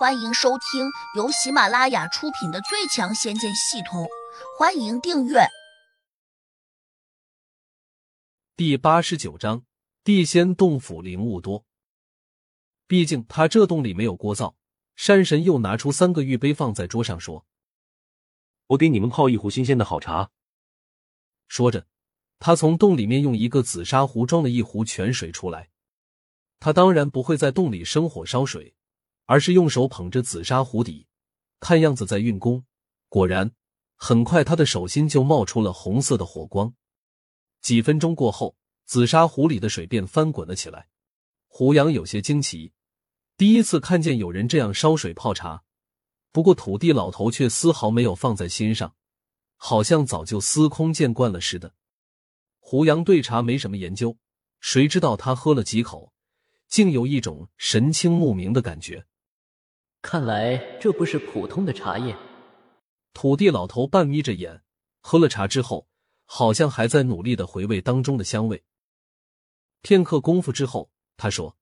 欢迎收听由喜马拉雅出品的《最强仙剑系统》，欢迎订阅。第八十九章：地仙洞府灵物多。毕竟他这洞里没有锅灶，山神又拿出三个玉杯放在桌上，说：“我给你们泡一壶新鲜的好茶。”说着，他从洞里面用一个紫砂壶装了一壶泉水出来。他当然不会在洞里生火烧水。而是用手捧着紫砂壶底，看样子在运功。果然，很快他的手心就冒出了红色的火光。几分钟过后，紫砂壶里的水便翻滚了起来。胡杨有些惊奇，第一次看见有人这样烧水泡茶。不过土地老头却丝毫没有放在心上，好像早就司空见惯了似的。胡杨对茶没什么研究，谁知道他喝了几口，竟有一种神清目明的感觉。看来这不是普通的茶叶。土地老头半眯着眼，喝了茶之后，好像还在努力的回味当中的香味。片刻功夫之后，他说：“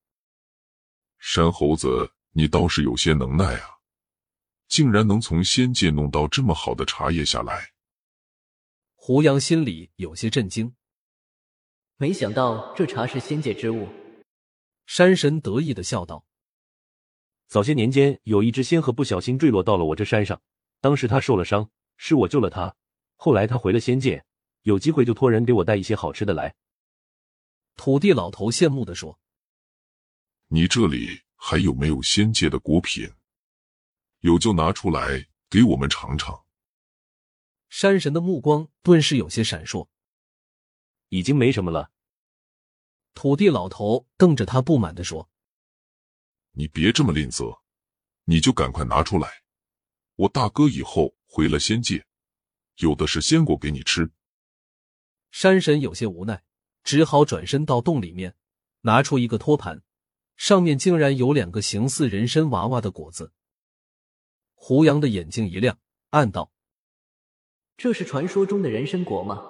山猴子，你倒是有些能耐啊，竟然能从仙界弄到这么好的茶叶下来。”胡杨心里有些震惊，没想到这茶是仙界之物。山神得意的笑道。早些年间，有一只仙鹤不小心坠落到了我这山上，当时他受了伤，是我救了他。后来他回了仙界，有机会就托人给我带一些好吃的来。土地老头羡慕的说：“你这里还有没有仙界的果品？有就拿出来给我们尝尝。”山神的目光顿时有些闪烁。已经没什么了。土地老头瞪着他，不满的说。你别这么吝啬，你就赶快拿出来。我大哥以后回了仙界，有的是仙果给你吃。山神有些无奈，只好转身到洞里面，拿出一个托盘，上面竟然有两个形似人参娃娃的果子。胡杨的眼睛一亮，暗道：“这是传说中的人参果吗？”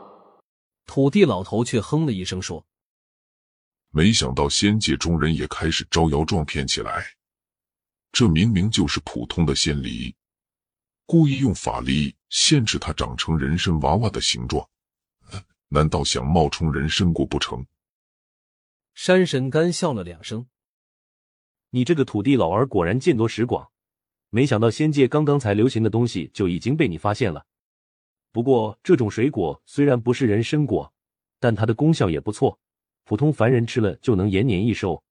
土地老头却哼了一声说。没想到仙界中人也开始招摇撞骗起来，这明明就是普通的仙梨，故意用法力限制它长成人参娃娃的形状，难道想冒充人参果不成？山神干笑了两声：“你这个土地老儿果然见多识广，没想到仙界刚刚才流行的东西就已经被你发现了。不过这种水果虽然不是人参果，但它的功效也不错。”普通凡人吃了就能延年益寿，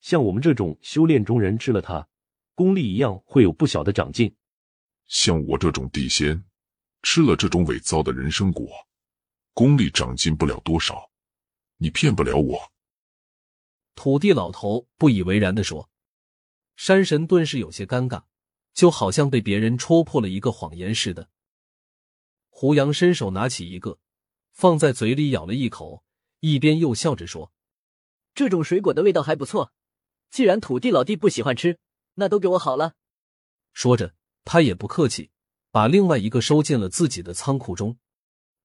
像我们这种修炼中人吃了它，功力一样会有不小的长进。像我这种地仙，吃了这种伪造的人参果，功力长进不了多少，你骗不了我。土地老头不以为然的说。山神顿时有些尴尬，就好像被别人戳破了一个谎言似的。胡杨伸手拿起一个，放在嘴里咬了一口。一边又笑着说：“这种水果的味道还不错，既然土地老弟不喜欢吃，那都给我好了。”说着，他也不客气，把另外一个收进了自己的仓库中。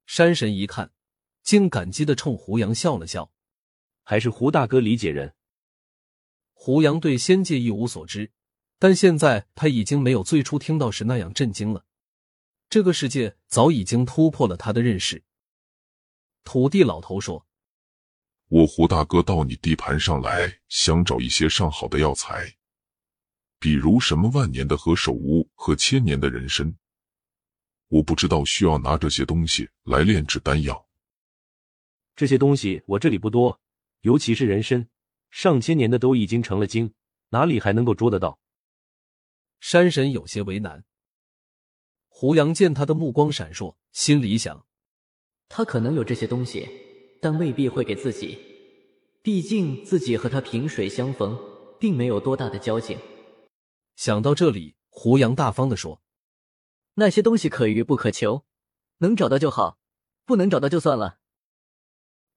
山神一看，竟感激的冲胡杨笑了笑：“还是胡大哥理解人。”胡杨对仙界一无所知，但现在他已经没有最初听到时那样震惊了。这个世界早已经突破了他的认识。土地老头说。我胡大哥到你地盘上来，想找一些上好的药材，比如什么万年的何首乌和千年的人参。我不知道需要拿这些东西来炼制丹药。这些东西我这里不多，尤其是人参，上千年的都已经成了精，哪里还能够捉得到？山神有些为难。胡杨见他的目光闪烁，心里想：他可能有这些东西。但未必会给自己，毕竟自己和他萍水相逢，并没有多大的交情。想到这里，胡杨大方的说：“那些东西可遇不可求，能找到就好，不能找到就算了。”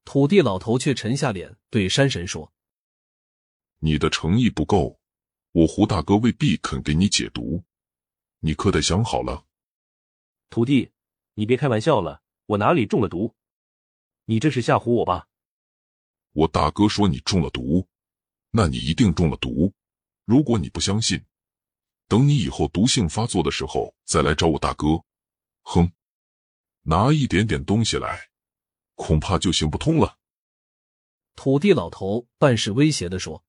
土地老头却沉下脸，对山神说：“你的诚意不够，我胡大哥未必肯给你解毒，你可得想好了。”土地，你别开玩笑了，我哪里中了毒？你这是吓唬我吧？我大哥说你中了毒，那你一定中了毒。如果你不相信，等你以后毒性发作的时候再来找我大哥。哼，拿一点点东西来，恐怕就行不通了。土地老头半是威胁的说。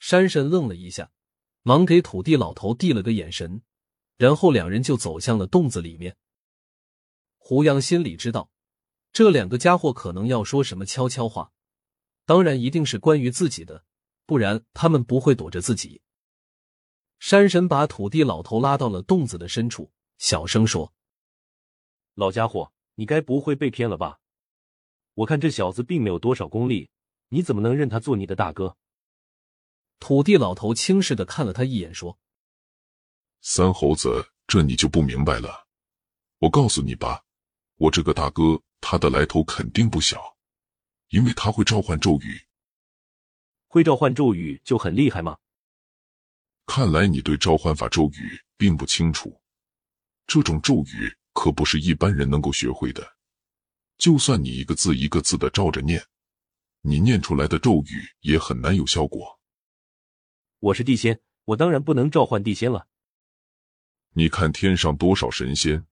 山神愣了一下，忙给土地老头递了个眼神，然后两人就走向了洞子里面。胡杨心里知道，这两个家伙可能要说什么悄悄话，当然一定是关于自己的，不然他们不会躲着自己。山神把土地老头拉到了洞子的深处，小声说：“老家伙，你该不会被骗了吧？我看这小子并没有多少功力，你怎么能认他做你的大哥？”土地老头轻视的看了他一眼，说：“三猴子，这你就不明白了。我告诉你吧，我这个大哥他的来头肯定不小，因为他会召唤咒语。会召唤咒语就很厉害吗？”看来你对召唤法咒语并不清楚，这种咒语可不是一般人能够学会的。就算你一个字一个字的照着念，你念出来的咒语也很难有效果。我是地仙，我当然不能召唤地仙了。你看天上多少神仙，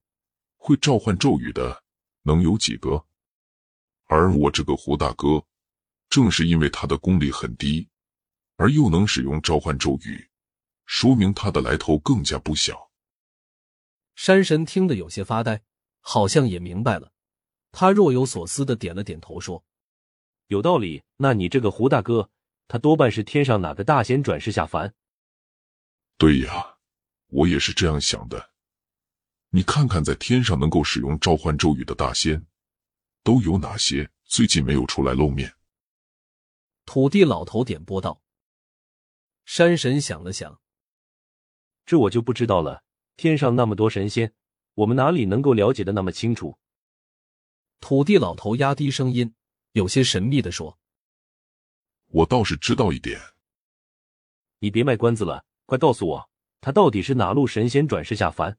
会召唤咒语的能有几个？而我这个胡大哥，正是因为他的功力很低，而又能使用召唤咒语。说明他的来头更加不小。山神听得有些发呆，好像也明白了。他若有所思的点了点头，说：“有道理。那你这个胡大哥，他多半是天上哪个大仙转世下凡？”“对呀，我也是这样想的。你看看，在天上能够使用召唤咒语的大仙都有哪些？最近没有出来露面。”土地老头点拨道。山神想了想。这我就不知道了。天上那么多神仙，我们哪里能够了解的那么清楚？土地老头压低声音，有些神秘的说：“我倒是知道一点。你别卖关子了，快告诉我，他到底是哪路神仙转世下凡？”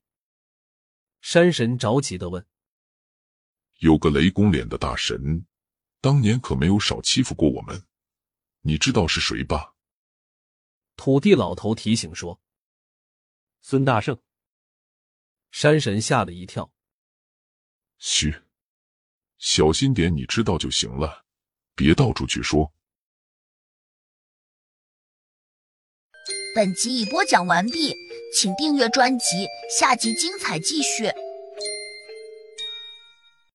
山神着急的问：“有个雷公脸的大神，当年可没有少欺负过我们，你知道是谁吧？”土地老头提醒说。孙大圣，山神吓了一跳。嘘，小心点，你知道就行了，别到处去说。本集已播讲完毕，请订阅专辑，下集精彩继续。